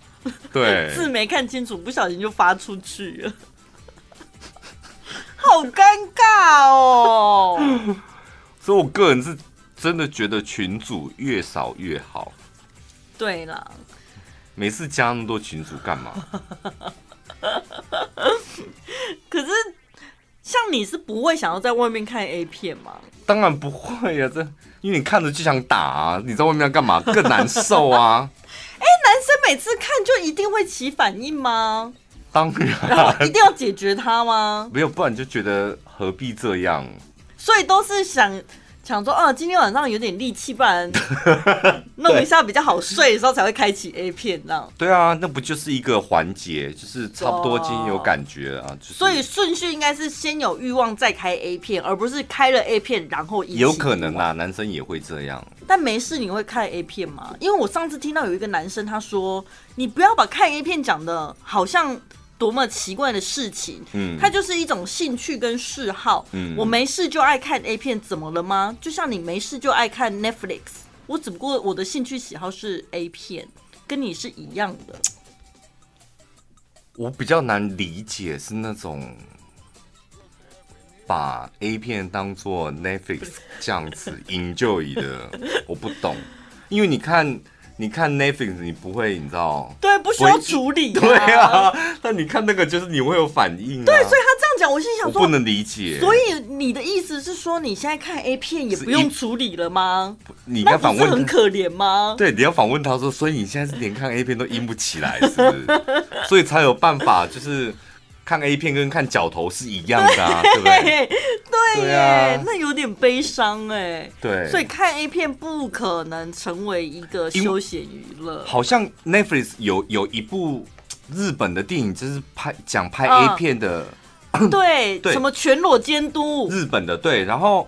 对，字没看清楚，不小心就发出去了，[laughs] 好尴尬哦。[laughs] 所以，我个人是真的觉得群主越少越好。对了，每次加那么多群主干嘛？[laughs] 可是。像你是不会想要在外面看 A 片吗？当然不会呀、啊，这因为你看着就想打啊！你在外面要干嘛？更难受啊！[laughs] 哎、欸，男生每次看就一定会起反应吗？当然，一定要解决他吗？没有，不然就觉得何必这样？所以都是想想说，哦，今天晚上有点力气，不然弄一下比较好睡的时候才会开启 A 片这样。对啊，那不就是一个环节，就是差不多已经有感觉了啊。就是、所以顺序应该是先有欲望再开 A 片，而不是开了 A 片然后一。有可能啊，男生也会这样。但没事，你会看 A 片吗？因为我上次听到有一个男生他说，你不要把看 A 片讲的好像。多么奇怪的事情，嗯，它就是一种兴趣跟嗜好，嗯，我没事就爱看 A 片，怎么了吗？就像你没事就爱看 Netflix，我只不过我的兴趣喜好是 A 片，跟你是一样的。我比较难理解是那种把 A 片当做 Netflix 这样子 [laughs] enjoy 的，我不懂，因为你看。你看 Netflix，你不会，你知道？对，不需要处理。[laughs] 对啊，但你看那个，就是你会有反应。对，所以他这样讲，我心想说，不能理解。所以你的意思是说，你现在看 A 片也不用处理了吗？你要访问很可怜吗？对，你要访问他说，所以你现在是连看 A 片都硬不起来，是不是？[laughs] 所以才有办法，就是。看 A 片跟看脚头是一样的啊，对，不对？[laughs] 对耶，啊、那有点悲伤哎。对，所以看 A 片不可能成为一个休闲娱乐。好像 Netflix 有有一部日本的电影，就是拍讲拍 A 片的，嗯、对，对什么全裸监督，日本的对，然后。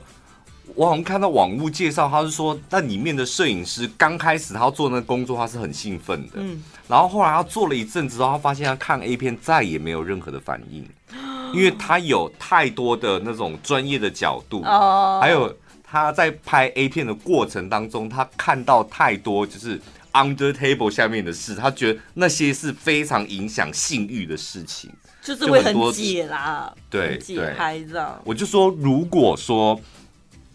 我好像看到网络介绍，他是说那里面的摄影师刚开始他要做那个工作，他是很兴奋的。嗯，然后后来他做了一阵子之后，他发现他看 A 片再也没有任何的反应，[gasps] 因为他有太多的那种专业的角度，哦，还有他在拍 A 片的过程当中，他看到太多就是 under table 下面的事，他觉得那些是非常影响性欲的事情，就是会很解啦，对，解开这样。我就说，如果说。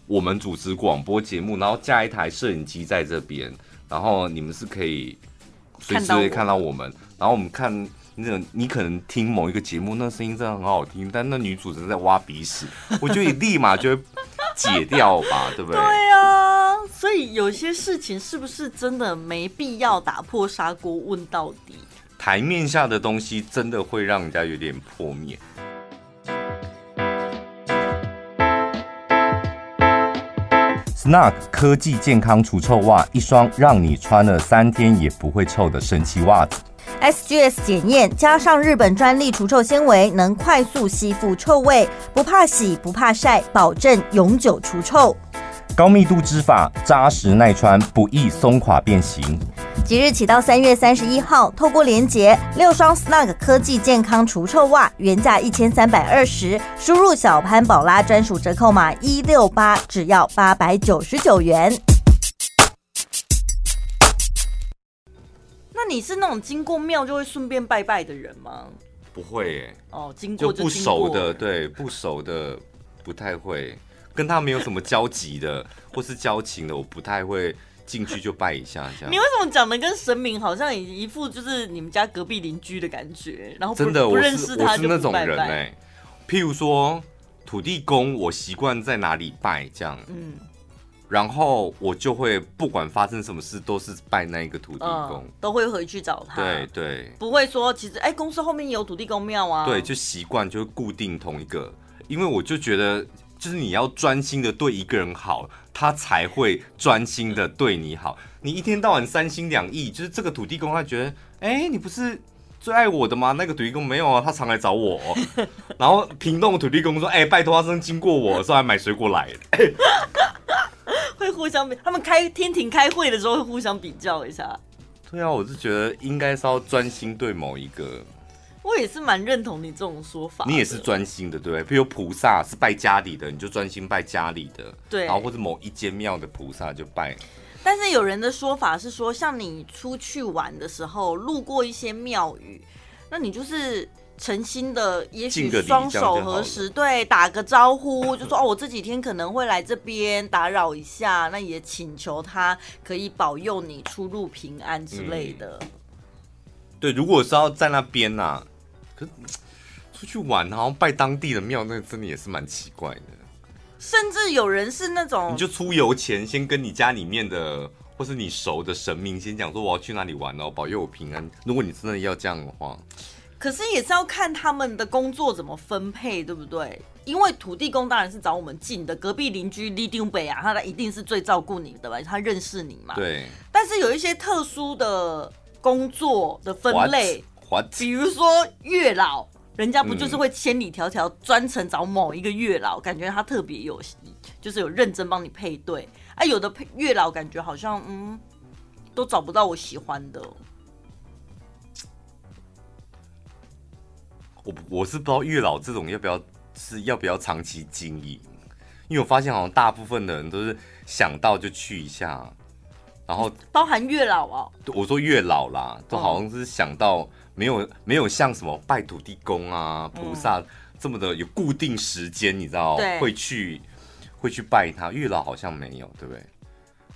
我们主持广播节目，然后架一台摄影机在这边，然后你们是可以随时会看到我们。然后我们看那种，你可能听某一个节目，那声音真的很好听，但那女主持人在挖鼻屎，我觉得你立马就会解掉吧，对不对？对啊，所以有些事情是不是真的没必要打破砂锅问到底？台面下的东西真的会让人家有点破灭。Snug 科技健康除臭袜，一双让你穿了三天也不会臭的神奇袜子。SGS 检验加上日本专利除臭纤维，能快速吸附臭味，不怕洗不怕晒，保证永久除臭。高密度织法，扎实耐穿，不易松垮变形。即日起到三月三十一号，透过连结六双 Snug 科技健康除臭袜，原价一千三百二十，输入小潘宝拉专属折扣码一六八，只要八百九十九元。那你是那种经过庙就会顺便拜拜的人吗？不会耶。哦，经过就，就不熟的，对，不熟的不太会，跟他没有什么交集的 [laughs] 或是交情的，我不太会。进去就拜一下，这样。你为什么讲的跟神明好像一副就是你们家隔壁邻居的感觉？然后真的，不认识他是那种人哎、欸。譬如说土地公，我习惯在哪里拜这样。嗯。然后我就会不管发生什么事，都是拜那一个土地公，嗯、都会回去找他。对对。不会说其实哎、欸，公司后面有土地公庙啊。对，就习惯就固定同一个，因为我就觉得。就是你要专心的对一个人好，他才会专心的对你好。你一天到晚三心两意，就是这个土地公他觉得，哎、欸，你不是最爱我的吗？那个土地公没有啊，他常来找我。[laughs] 然后屏东土地公说，哎、欸，拜托他经过我，说来买水果来。会互相比，他们开天庭开会的时候会互相比较一下。[laughs] 对啊，我是觉得应该是要专心对某一个。我也是蛮认同你这种说法。你也是专心的，对不对？比如菩萨是拜家里的，你就专心拜家里的。对。然后或者某一间庙的菩萨就拜。但是有人的说法是说，像你出去玩的时候，路过一些庙宇，那你就是诚心的，也许双手合十，对，打个招呼，就说哦，我这几天可能会来这边打扰一下，那也请求他可以保佑你出入平安之类的。嗯、对，如果是要在那边呐、啊。可出去玩，然后拜当地的庙，那真的也是蛮奇怪的。甚至有人是那种，你就出游前先跟你家里面的或是你熟的神明先讲说，我要去哪里玩哦，保佑我平安。如果你真的要这样的话。可是也是要看他们的工作怎么分配，对不对？因为土地公当然是找我们近的隔壁邻居李丁北啊，他一定是最照顾你的吧？他认识你嘛。对。但是有一些特殊的工作的分类，What? 比如说月老，人家不就是会千里迢迢专程找某一个月老，嗯、感觉他特别有，就是有认真帮你配对啊。有的配月老感觉好像嗯，都找不到我喜欢的。我我是不知道月老这种要不要是要不要长期经营，因为我发现好像大部分的人都是想到就去一下，然后包含月老啊，我说月老啦，都好像是想到没有没有像什么拜土地公啊菩萨这么的有固定时间，你知道会去会去拜他，月老好像没有，对不对？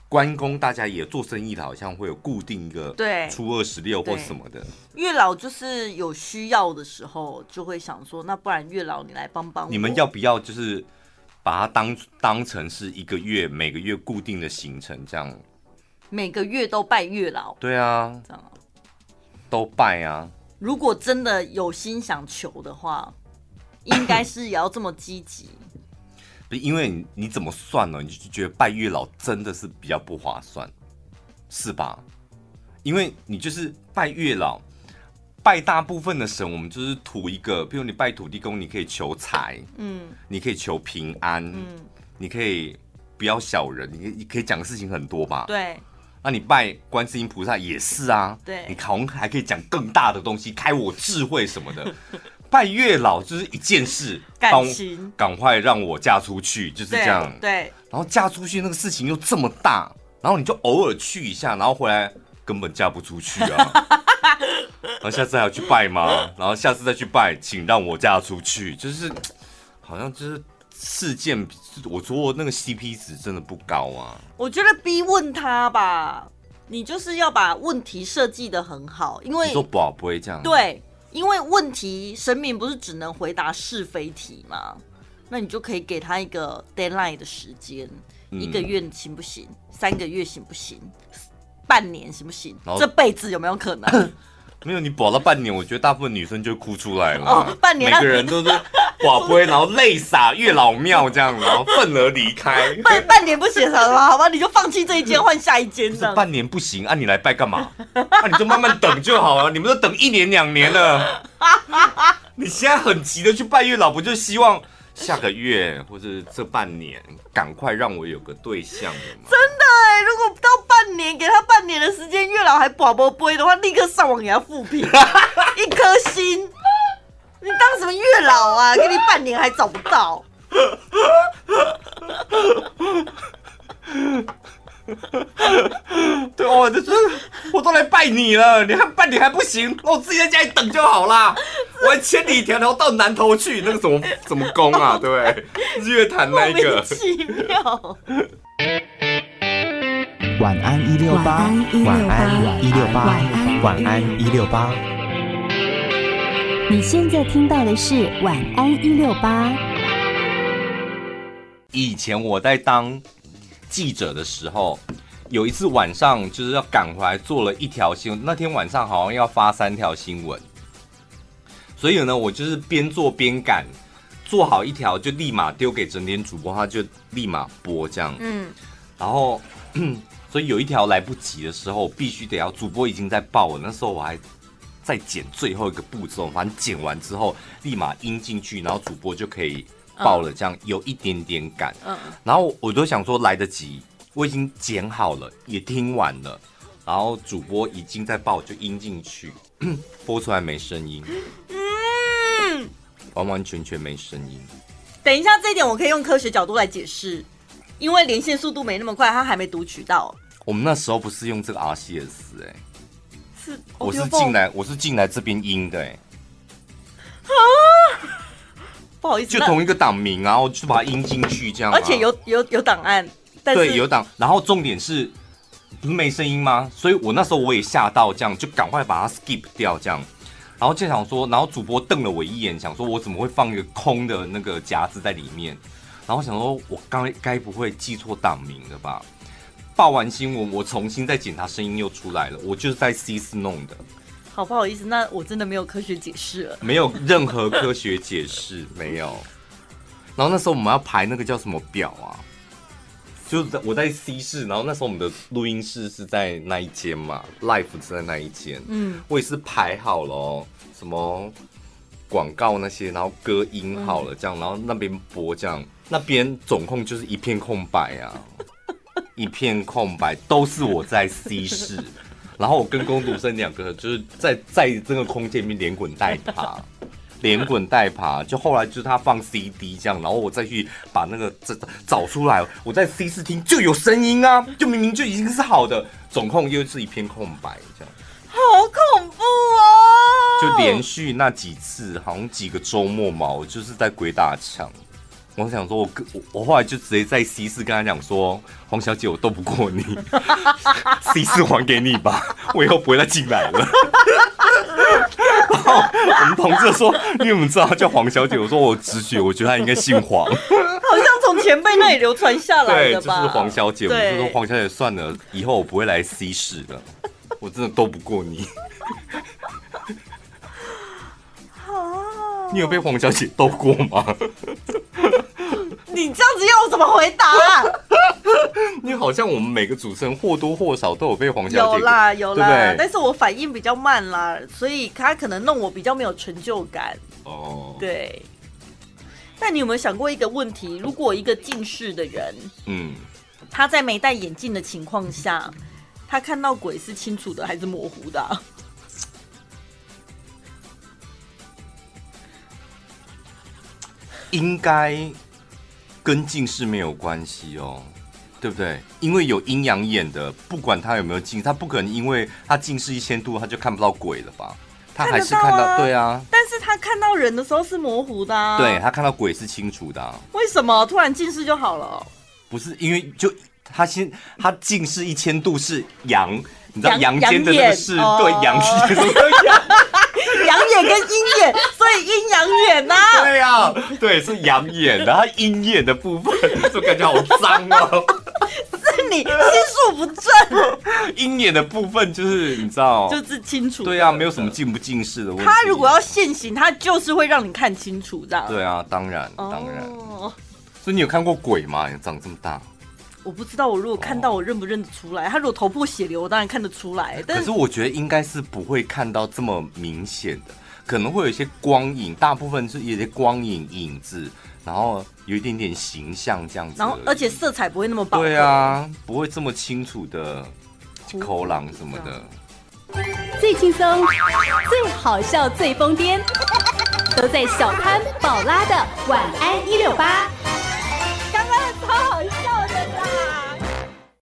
关公大家也做生意的，好像会有固定一个对初二十六或什么的。月老就是有需要的时候，就会想说，那不然月老你来帮帮我。你们要不要就是把它当当成是一个月每个月固定的行程这样？每个月都拜月老？对啊，这样都拜啊。如果真的有心想求的话，应该是也要这么积极。[coughs] 因为你你怎么算呢？你就觉得拜月老真的是比较不划算，是吧？因为你就是拜月老，拜大部分的神，我们就是图一个，比如你拜土地公，你可以求财，嗯，你可以求平安，嗯，你可以不要小人，你你可以讲的事情很多吧？对。那你拜观世音菩萨也是啊，对，你好像还可以讲更大的东西，开我智慧什么的。[laughs] 拜月老就是一件事，感情，赶快让我嫁出去，就是这样。对，对，然后嫁出去那个事情又这么大，然后你就偶尔去一下，然后回来根本嫁不出去啊。[laughs] 然后下次还要去拜吗？然后下次再去拜，请让我嫁出去，就是 [tsk] 好像就是事件。我说那个 CP 值真的不高啊。我觉得逼问他吧，你就是要把问题设计的很好，因为你说宝不会这样。对。因为问题，神明不是只能回答是非题吗？那你就可以给他一个 deadline 的时间，嗯、一个月行不行？三个月行不行？半年行不行？这辈子有没有可能？[laughs] 没有，你保了半年，我觉得大部分女生就哭出来了。哦，半年，每个人都是寡不会，然后泪洒月老庙这样，然后愤而离开。[laughs] 半半年不行了吗？好吧，你就放弃这一间，换下一间。[laughs] 半年不行，啊，你来拜干嘛？那、[laughs] 啊、你就慢慢等就好了。你们都等一年两年了，你现在很急的去拜月老，不就希望？下个月或者这半年，赶快让我有个对象的嘛。真的哎，如果到半年，给他半年的时间，月老还宝宝杯的话，立刻上网给他复评，[laughs] 一颗星。你当什么月老啊？给你半年还找不到。对哦，这是我都来拜你了，你看半年还不行，那我自己在家里等就好啦。我还千里迢迢到南头去，那个怎么怎么攻啊，[laughs] 对不对？日月潭那一个。晚安一六八，晚安一六八，晚安一六八。你现在听到的是晚安一六八。以前我在当。记者的时候，有一次晚上就是要赶回来做了一条新闻。那天晚上好像要发三条新闻，所以呢，我就是边做边赶，做好一条就立马丢给整点主播，他就立马播这样。嗯，然后 [clears throat] 所以有一条来不及的时候，必须得要主播已经在报了。那时候我还在剪最后一个步骤，反正剪完之后立马音进去，然后主播就可以。报了，这样有一点点赶，嗯，然后我都想说来得及，我已经剪好了，也听完了，然后主播已经在报，就音进去，[coughs] 播出来没声音，嗯，[laughs] 完完全全没声音。等一下，这一点我可以用科学角度来解释，因为连线速度没那么快，它还没读取到。我们那时候不是用这个 RCS 哎、欸，是，我是进来，我是进来这边音的哎、欸，啊。[laughs] 不好意思，就同一个档名，然后就把它音进去这样。而且有有有档案，对，有档。然后重点是，不是没声音吗？所以我那时候我也吓到，这样就赶快把它 skip 掉，这样。然后就想说，然后主播瞪了我一眼，想说我怎么会放一个空的那个夹子在里面？然后想说，我刚该不会记错档名了吧？报完新闻，我重新再检查声音又出来了，我就是在 C 四弄的。好不好意思，那我真的没有科学解释了，没有任何科学解释，没有。然后那时候我们要排那个叫什么表啊？就是在我在 C 室，然后那时候我们的录音室是在那一间嘛，Life 是在那一间。嗯，我也是排好了哦，什么广告那些，然后歌音好了这样，然后那边播这样，那边总控就是一片空白啊，[laughs] 一片空白，都是我在 C 室。然后我跟工读生两个就是在在这个空间里面连滚带爬，连滚带爬，就后来就是他放 CD 这样，然后我再去把那个找找出来，我在 C 四听就有声音啊，就明明就已经是好的，总控又是一片空白这样，好恐怖哦！就连续那几次，好像几个周末嘛，我就是在鬼打墙。我想说我，我我后来就直接在 C 四跟他讲说，黄小姐，我斗不过你，[laughs] C 四还给你吧，我以后不会再进来了。然后我们同事说，你怎么知道他叫黄小姐？我说我直觉，我觉得她应该姓黄，好像从前辈那里流传下来的吧？对，就是黄小姐。我就说黄小姐算了，以后我不会来 C 市了，我真的斗不过你。[laughs] 你有被黄小姐斗过吗？你这样子要我怎么回答啊？[laughs] 你好像我们每个主持人或多或少都有被黄小姐有啦有啦，对对，但是我反应比较慢啦，所以他可能弄我比较没有成就感。哦，对。但你有没有想过一个问题？如果一个近视的人，嗯，他在没戴眼镜的情况下，他看到鬼是清楚的还是模糊的啊？应该跟近视没有关系哦，对不对？因为有阴阳眼的，不管他有没有近视，他不可能因为他近视一千度，他就看不到鬼了吧？他还是看到，啊对啊。但是他看到人的时候是模糊的啊，对，他看到鬼是清楚的啊。为什么突然近视就好了？不是因为就他先他近视一千度是阳，你知道阳间的对阳是什么阳眼跟阴眼，所以阴阳眼呐。对呀、啊，对，是阳眼，然后阴眼的部分就感觉好脏哦。是你心术不正。阴眼的部分就是你知道，就是清楚。对呀、啊，没有什么近不近视的问题。他如果要现行，他就是会让你看清楚，这样。对啊，当然，当然。Oh. 所以你有看过鬼吗？你长这么大。我不知道，我如果看到，我认不认得出来？他如果头破血流，我当然看得出来。但是，可是我觉得应该是不会看到这么明显的，可能会有一些光影，大部分是有些光影影子，然后有一点点形象这样子。然后，而且色彩不会那么饱。对啊，不会这么清楚的口朗什么的。最轻松、最好笑、最疯癫，都在小潘宝拉的晚安一六八。